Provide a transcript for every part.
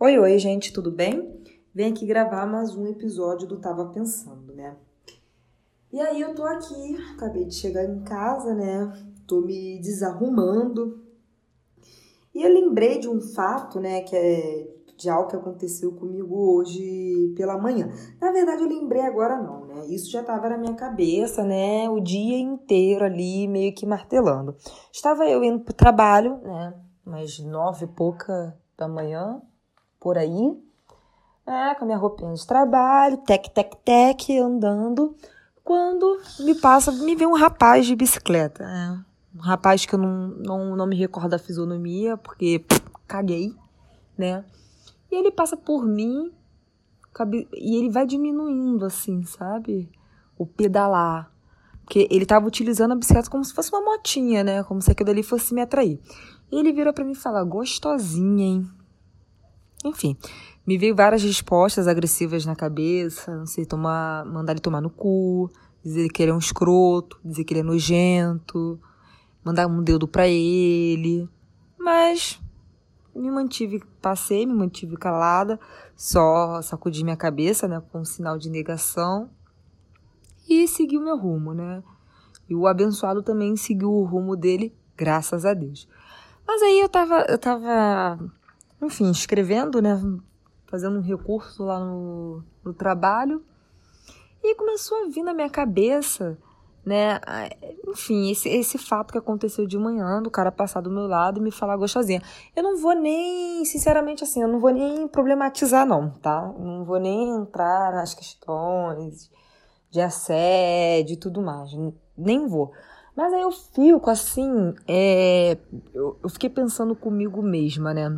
Oi, oi, gente, tudo bem? Vem aqui gravar mais um episódio do Tava Pensando, né? E aí eu tô aqui, acabei de chegar em casa, né? Tô me desarrumando. E eu lembrei de um fato, né, que é de algo que aconteceu comigo hoje pela manhã. Na verdade, eu lembrei agora não, né? Isso já estava na minha cabeça, né? O dia inteiro ali, meio que martelando. Estava eu indo pro trabalho, né? Mais nove e pouca da manhã, por aí. É, com a minha roupinha de trabalho, tec, tec, tec, andando. Quando me passa, me vê um rapaz de bicicleta. É, um rapaz que eu não, não, não me recordo da fisionomia, porque pff, caguei, né? E ele passa por mim e ele vai diminuindo, assim, sabe? O pedalar. Porque ele tava utilizando a bicicleta como se fosse uma motinha, né? Como se aquilo ali fosse me atrair. E ele vira para mim e fala: gostosinha, hein? Enfim, me veio várias respostas agressivas na cabeça, não sei, tomar, mandar ele tomar no cu, dizer que ele é um escroto, dizer que ele é nojento, mandar um dedo para ele. Mas me mantive, passei, me mantive calada, só sacudi minha cabeça, né, com um sinal de negação e segui o meu rumo, né? E o abençoado também seguiu o rumo dele, graças a Deus. Mas aí eu tava, eu tava enfim, escrevendo, né? Fazendo um recurso lá no, no trabalho. E começou a vir na minha cabeça, né? Enfim, esse, esse fato que aconteceu de manhã, do cara passar do meu lado e me falar gostosinha. Eu não vou nem, sinceramente, assim, eu não vou nem problematizar, não, tá? Não vou nem entrar nas questões de assédio e tudo mais. Nem vou. Mas aí eu fico assim, é, eu, eu fiquei pensando comigo mesma, né?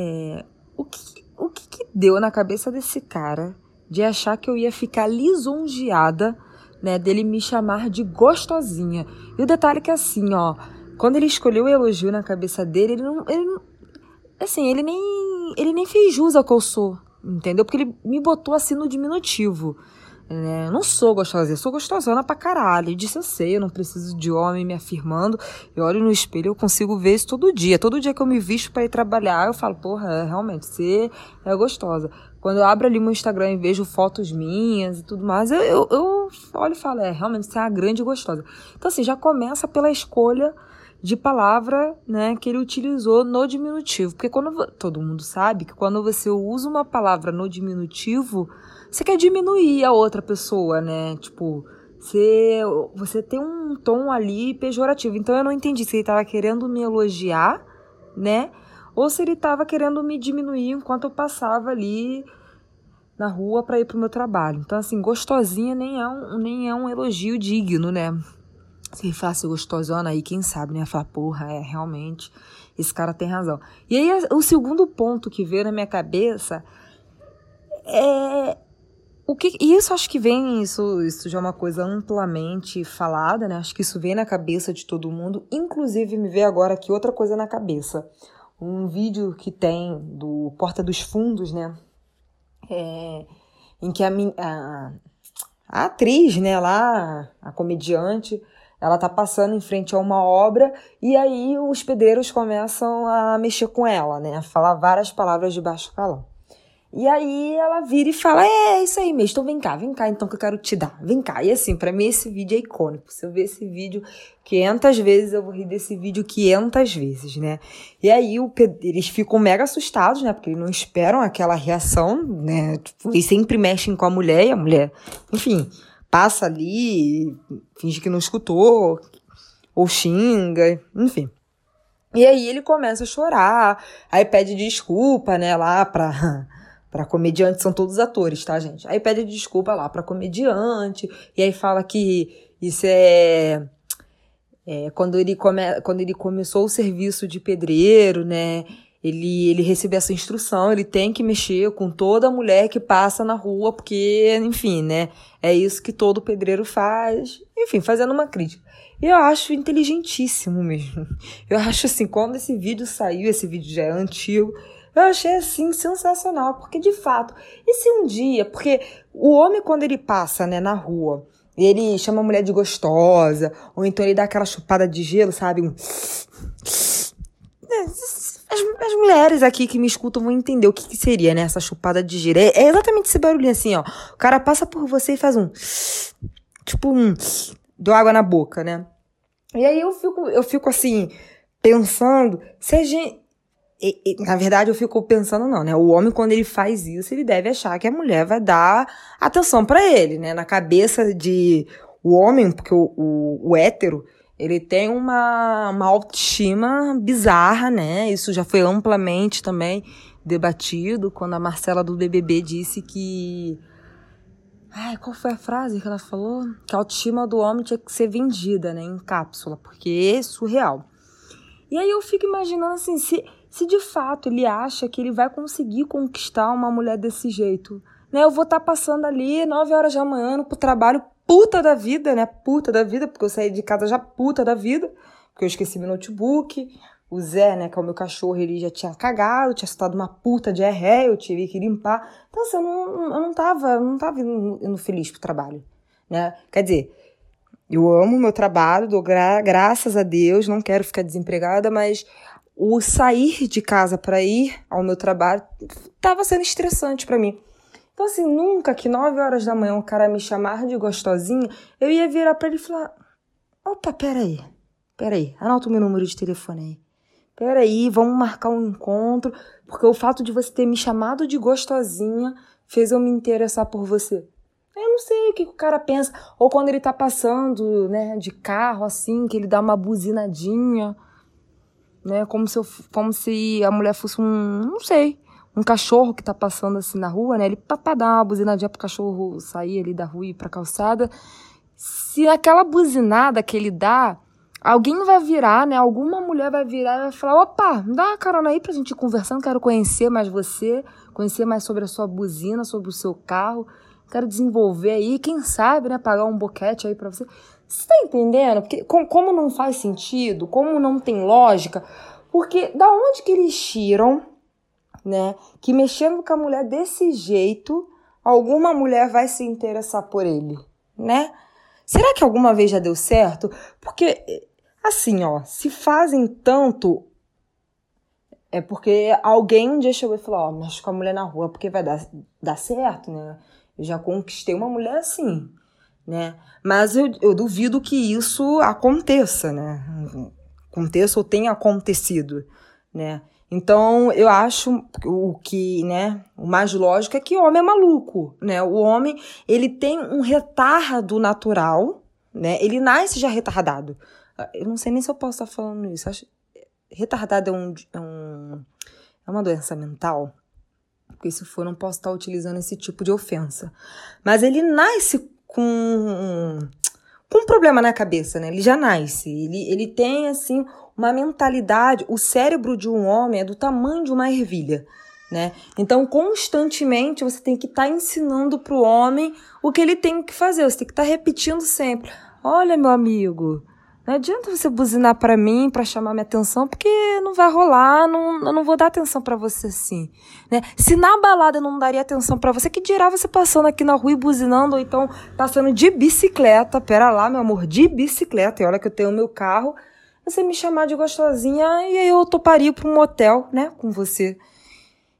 É, o, que, o que, que deu na cabeça desse cara de achar que eu ia ficar lisonjeada, né, dele me chamar de gostosinha. E o detalhe é que assim, ó, quando ele escolheu o elogio na cabeça dele, ele não, ele não assim, ele nem, ele nem fez jus ao que eu sou, entendeu? Porque ele me botou assim no diminutivo. É, eu não sou gostosa, eu sou gostosona pra caralho. Disse, eu sei, eu não preciso de homem me afirmando. Eu olho no espelho, eu consigo ver isso todo dia. Todo dia que eu me visto para ir trabalhar, eu falo, porra, é, realmente, você é gostosa. Quando eu abro ali meu Instagram e vejo fotos minhas e tudo mais, eu, eu, eu olho e falo, é, realmente, você é uma grande gostosa. Então, assim, já começa pela escolha de palavra, né, que ele utilizou no diminutivo. Porque quando todo mundo sabe que quando você usa uma palavra no diminutivo, você quer diminuir a outra pessoa, né? Tipo, você, você tem um tom ali pejorativo. Então eu não entendi se ele estava querendo me elogiar, né? Ou se ele estava querendo me diminuir enquanto eu passava ali na rua para ir pro meu trabalho. Então, assim, gostosinha nem é um, nem é um elogio digno, né? Se ele falasse gostosona aí, quem sabe, né? Falar, porra, é, realmente, esse cara tem razão. E aí, o segundo ponto que veio na minha cabeça é o que, isso acho que vem, isso, isso já é uma coisa amplamente falada, né? Acho que isso vem na cabeça de todo mundo. Inclusive, me veio agora aqui outra coisa na cabeça. Um vídeo que tem do Porta dos Fundos, né? É, em que a, a, a atriz, né, lá, a comediante, ela tá passando em frente a uma obra e aí os pedreiros começam a mexer com ela, né? A falar várias palavras de baixo calão. E aí ela vira e fala: É, é isso aí mesmo, então vem cá, vem cá, então que eu quero te dar, vem cá. E assim, para mim esse vídeo é icônico. Se eu ver esse vídeo 500 vezes, eu vou rir desse vídeo 500 vezes, né? E aí o, eles ficam mega assustados, né? Porque eles não esperam aquela reação, né? Tipo, eles sempre mexem com a mulher e a mulher, enfim, passa ali, finge que não escutou, ou xinga, enfim. E aí ele começa a chorar, aí pede desculpa, né, lá pra para comediante são todos atores, tá, gente? Aí pede desculpa lá para comediante, e aí fala que isso é, é, quando, ele come, quando ele começou o serviço de pedreiro, né? Ele, ele recebeu essa instrução, ele tem que mexer com toda mulher que passa na rua, porque, enfim, né? É isso que todo pedreiro faz. Enfim, fazendo uma crítica. Eu acho inteligentíssimo mesmo. Eu acho assim, quando esse vídeo saiu, esse vídeo já é antigo, eu achei assim sensacional, porque de fato, e se um dia, porque o homem quando ele passa, né, na rua, ele chama a mulher de gostosa, ou então ele dá aquela chupada de gelo, sabe? Um... as, as, mulheres aqui que me escutam vão entender o que, que seria, né? Essa chupada de giro. É, é, exatamente esse barulhinho assim, ó. O cara passa por você e faz um. Tipo um. Do água na boca, né? E aí eu fico, eu fico assim, pensando, se a gente. E, e, na verdade, eu fico pensando, não, né? O homem, quando ele faz isso, ele deve achar que a mulher vai dar atenção para ele, né? Na cabeça de o homem, porque o, o, o hétero, ele tem uma, uma autoestima bizarra, né? Isso já foi amplamente também debatido quando a Marcela do BBB disse que. Ai, qual foi a frase que ela falou? Que a autoestima do homem tinha que ser vendida, né? Em cápsula, porque é surreal. E aí eu fico imaginando assim, se, se de fato ele acha que ele vai conseguir conquistar uma mulher desse jeito, né? Eu vou estar tá passando ali 9 horas da manhã pro trabalho puta da vida, né? Puta da vida, porque eu saí de casa já puta da vida, porque eu esqueci meu notebook. O Zé, né, que é o meu cachorro, ele já tinha cagado, tinha soltado uma puta de erré, eu tive que limpar. Então, assim, eu não, eu não tava, eu não tava indo, indo feliz pro trabalho, né? Quer dizer, eu amo meu trabalho, dou gra graças a Deus, não quero ficar desempregada, mas o sair de casa para ir ao meu trabalho tava sendo estressante para mim. Então, assim, nunca que 9 horas da manhã o cara me chamar de gostosinha, eu ia virar pra ele e falar: opa, peraí, peraí, anota o meu número de telefone aí. Peraí, vamos marcar um encontro, porque o fato de você ter me chamado de gostosinha fez eu me interessar por você. Eu não sei o que o cara pensa. Ou quando ele tá passando, né, de carro, assim, que ele dá uma buzinadinha, né, como se, eu, como se a mulher fosse um, não sei, um cachorro que tá passando assim na rua, né? Ele papá dá uma buzinadinha pro cachorro sair ali da rua e ir pra calçada. Se aquela buzinada que ele dá, alguém vai virar, né? Alguma mulher vai virar e vai falar: opa, dá uma carona aí pra gente ir conversando, quero conhecer mais você, conhecer mais sobre a sua buzina, sobre o seu carro, quero desenvolver aí, quem sabe, né? Pagar um boquete aí pra você. Você tá entendendo? Porque como não faz sentido, como não tem lógica, porque da onde que eles tiram né? Que mexendo com a mulher desse jeito, alguma mulher vai se interessar por ele, né? Será que alguma vez já deu certo? Porque, assim, ó, se fazem tanto, é porque alguém um dia chegou e falou: Ó, mexe com a mulher na rua porque vai dar, dar certo, né? Eu já conquistei uma mulher assim, né? Mas eu, eu duvido que isso aconteça, né? Aconteça ou tenha acontecido, né? Então, eu acho o que, né, o mais lógico é que o homem é maluco, né? O homem, ele tem um retardo natural, né? Ele nasce já retardado. Eu não sei nem se eu posso estar falando isso. Acho retardado é um, é um é uma doença mental. Porque se for, não posso estar utilizando esse tipo de ofensa. Mas ele nasce com com um problema na cabeça, né? Ele já nasce. Ele, ele tem, assim, uma mentalidade, o cérebro de um homem é do tamanho de uma ervilha, né? Então, constantemente você tem que estar tá ensinando para o homem o que ele tem que fazer, você tem que estar tá repetindo sempre. Olha, meu amigo, não adianta você buzinar para mim para chamar minha atenção, porque não vai rolar, não, eu não vou dar atenção para você assim, né? Se na balada eu não daria atenção para você, que dirá você passando aqui na rua e buzinando, ou então passando de bicicleta, pera lá, meu amor, de bicicleta, e olha que eu tenho o meu carro, você me chamar de gostosinha e eu toparia para um motel, né, com você.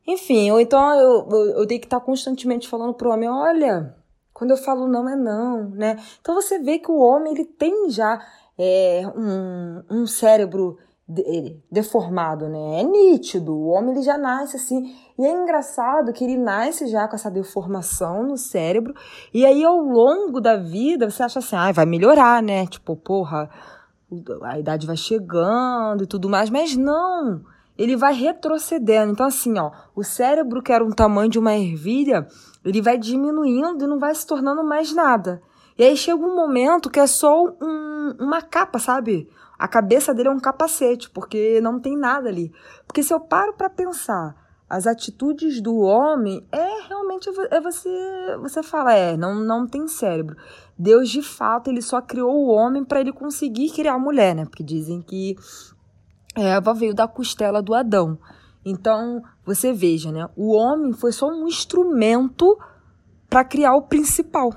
Enfim, ou então eu, eu, eu tenho que estar constantemente falando pro homem, olha, quando eu falo não é não, né? Então você vê que o homem ele tem já é, um, um cérebro de, deformado, né? É nítido, o homem ele já nasce assim. E é engraçado que ele nasce já com essa deformação no cérebro, e aí ao longo da vida você acha assim, ah, vai melhorar, né? Tipo, porra, a idade vai chegando e tudo mais, mas não, ele vai retrocedendo. Então, assim, ó, o cérebro, que era um tamanho de uma ervilha, ele vai diminuindo e não vai se tornando mais nada. E aí chega um momento que é só um, uma capa, sabe? A cabeça dele é um capacete, porque não tem nada ali. Porque se eu paro para pensar, as atitudes do homem é realmente é você você fala é não não tem cérebro. Deus de fato ele só criou o homem para ele conseguir criar a mulher né? Porque dizem que Eva veio da costela do Adão. Então você veja né? O homem foi só um instrumento para criar o principal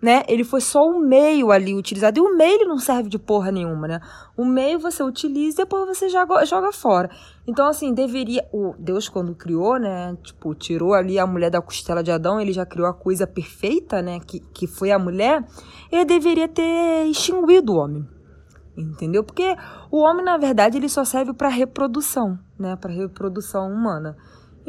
né? Ele foi só o meio ali utilizado. E o meio não serve de porra nenhuma, né? O meio você utiliza e depois você joga, joga fora. Então, assim, deveria. O Deus, quando criou, né? Tipo, tirou ali a mulher da costela de Adão, ele já criou a coisa perfeita, né? Que, que foi a mulher. Ele deveria ter extinguido o homem. Entendeu? Porque o homem, na verdade, ele só serve para reprodução, né? Para reprodução humana.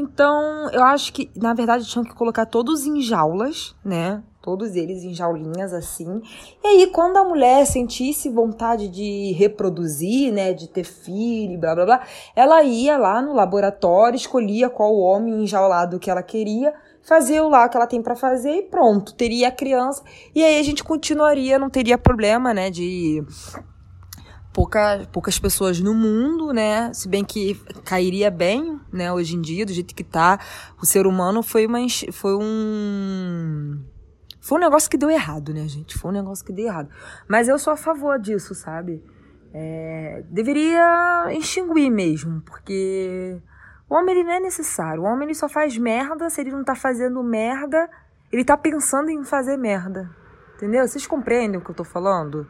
Então, eu acho que, na verdade, tinham que colocar todos em jaulas, né? Todos eles em jaulinhas assim. E aí, quando a mulher sentisse vontade de reproduzir, né? De ter filho, blá blá blá, ela ia lá no laboratório, escolhia qual homem enjaulado que ela queria, fazia o lá que ela tem para fazer e pronto, teria a criança. E aí a gente continuaria, não teria problema, né? De pouca, poucas pessoas no mundo, né? Se bem que cairia bem, né? Hoje em dia, do jeito que tá, o ser humano foi uma foi um foi um negócio que deu errado, né, gente? Foi um negócio que deu errado. Mas eu sou a favor disso, sabe? É, deveria extinguir mesmo, porque o homem ele não é necessário. O homem ele só faz merda se ele não tá fazendo merda, ele tá pensando em fazer merda. Entendeu? Vocês compreendem o que eu tô falando?